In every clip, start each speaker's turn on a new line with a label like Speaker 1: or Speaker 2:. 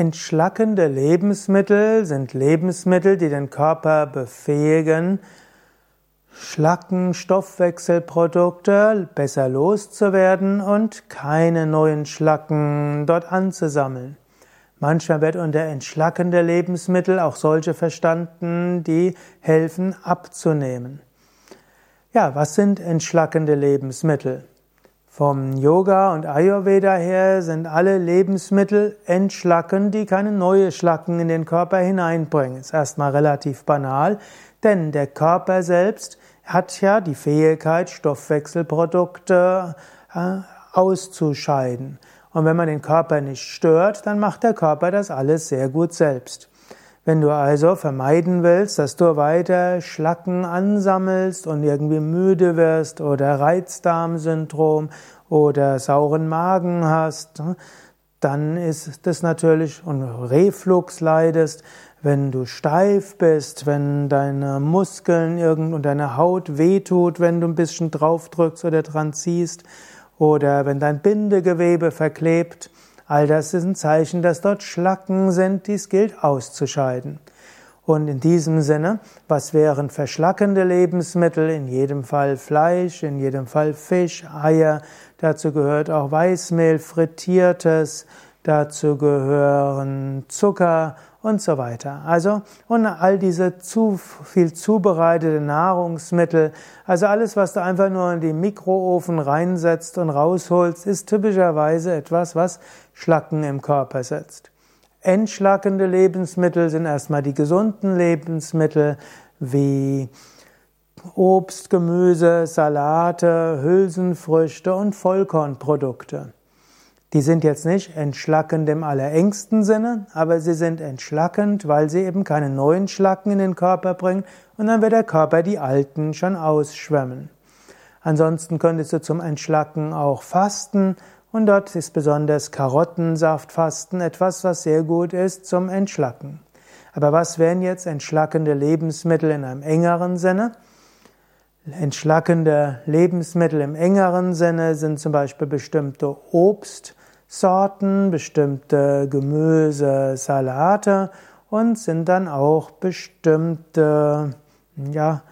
Speaker 1: Entschlackende Lebensmittel sind Lebensmittel, die den Körper befähigen, Schlacken, Stoffwechselprodukte besser loszuwerden und keine neuen Schlacken dort anzusammeln. Manchmal wird unter entschlackende Lebensmittel auch solche verstanden, die helfen abzunehmen. Ja, was sind entschlackende Lebensmittel? Vom Yoga und Ayurveda her sind alle Lebensmittel entschlacken, die keine neue Schlacken in den Körper hineinbringen. Ist erstmal relativ banal, denn der Körper selbst hat ja die Fähigkeit, Stoffwechselprodukte äh, auszuscheiden. Und wenn man den Körper nicht stört, dann macht der Körper das alles sehr gut selbst. Wenn du also vermeiden willst, dass du weiter Schlacken ansammelst und irgendwie müde wirst oder Reizdarmsyndrom oder sauren Magen hast, dann ist das natürlich und Reflux leidest, wenn du steif bist, wenn deine Muskeln irgend und deine Haut wehtut, wenn du ein bisschen draufdrückst oder dran ziehst oder wenn dein Bindegewebe verklebt, All das ist ein Zeichen, dass dort Schlacken sind, dies gilt auszuscheiden. Und in diesem Sinne, was wären verschlackende Lebensmittel? In jedem Fall Fleisch, in jedem Fall Fisch, Eier. Dazu gehört auch Weißmehl, frittiertes. Dazu gehören Zucker und so weiter. Also, und all diese zu viel zubereitete Nahrungsmittel, also alles, was du einfach nur in die Mikroofen reinsetzt und rausholst, ist typischerweise etwas, was Schlacken im Körper setzt. Entschlackende Lebensmittel sind erstmal die gesunden Lebensmittel wie Obst, Gemüse, Salate, Hülsenfrüchte und Vollkornprodukte. Die sind jetzt nicht entschlackend im allerengsten Sinne, aber sie sind entschlackend, weil sie eben keine neuen Schlacken in den Körper bringen und dann wird der Körper die alten schon ausschwemmen. Ansonsten könntest du zum Entschlacken auch fasten und dort ist besonders Karottensaftfasten etwas, was sehr gut ist zum Entschlacken. Aber was wären jetzt entschlackende Lebensmittel in einem engeren Sinne? Entschlackende Lebensmittel im engeren Sinne sind zum Beispiel bestimmte Obst, Sorten, bestimmte Gemüse, Salate und sind dann auch bestimmte ja,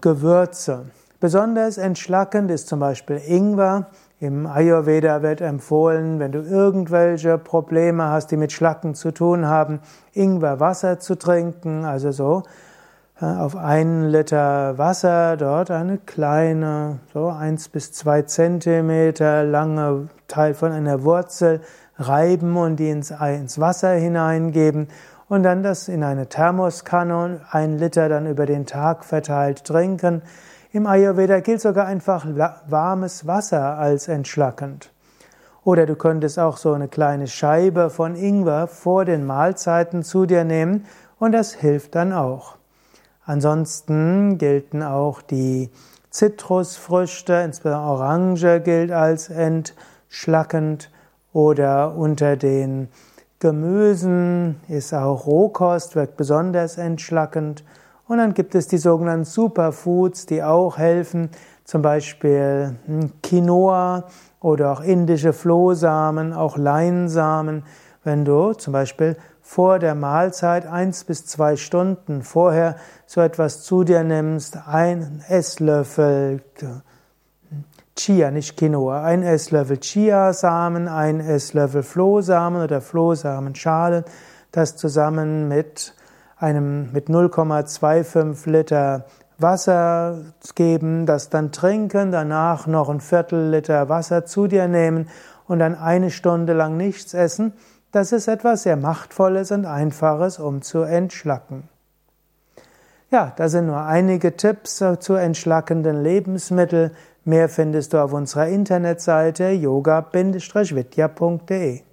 Speaker 1: Gewürze. Besonders entschlackend ist zum Beispiel Ingwer. Im Ayurveda wird empfohlen, wenn du irgendwelche Probleme hast, die mit Schlacken zu tun haben, Ingwerwasser zu trinken, also so auf einen Liter Wasser dort eine kleine, so eins bis zwei Zentimeter lange Teil von einer Wurzel reiben und die ins, ins Wasser hineingeben und dann das in eine Thermoskanne und ein Liter dann über den Tag verteilt trinken. Im Ayurveda gilt sogar einfach warmes Wasser als entschlackend. Oder du könntest auch so eine kleine Scheibe von Ingwer vor den Mahlzeiten zu dir nehmen und das hilft dann auch. Ansonsten gelten auch die Zitrusfrüchte, insbesondere Orange gilt als entschlackend oder unter den Gemüsen ist auch Rohkost, wirkt besonders entschlackend. Und dann gibt es die sogenannten Superfoods, die auch helfen, zum Beispiel hm, Quinoa oder auch indische Flohsamen, auch Leinsamen. Wenn du zum Beispiel vor der Mahlzeit eins bis zwei Stunden vorher so etwas zu dir nimmst, ein Esslöffel Chia, nicht Quinoa, ein Esslöffel Chiasamen, ein Esslöffel Flohsamen oder Flohsamenschale, das zusammen mit einem mit 0,25 Liter Wasser geben, das dann trinken, danach noch ein Viertel Liter Wasser zu dir nehmen und dann eine Stunde lang nichts essen. Das ist etwas sehr Machtvolles und Einfaches, um zu entschlacken. Ja, das sind nur einige Tipps zu entschlackenden Lebensmitteln. Mehr findest du auf unserer Internetseite yoga-vidya.de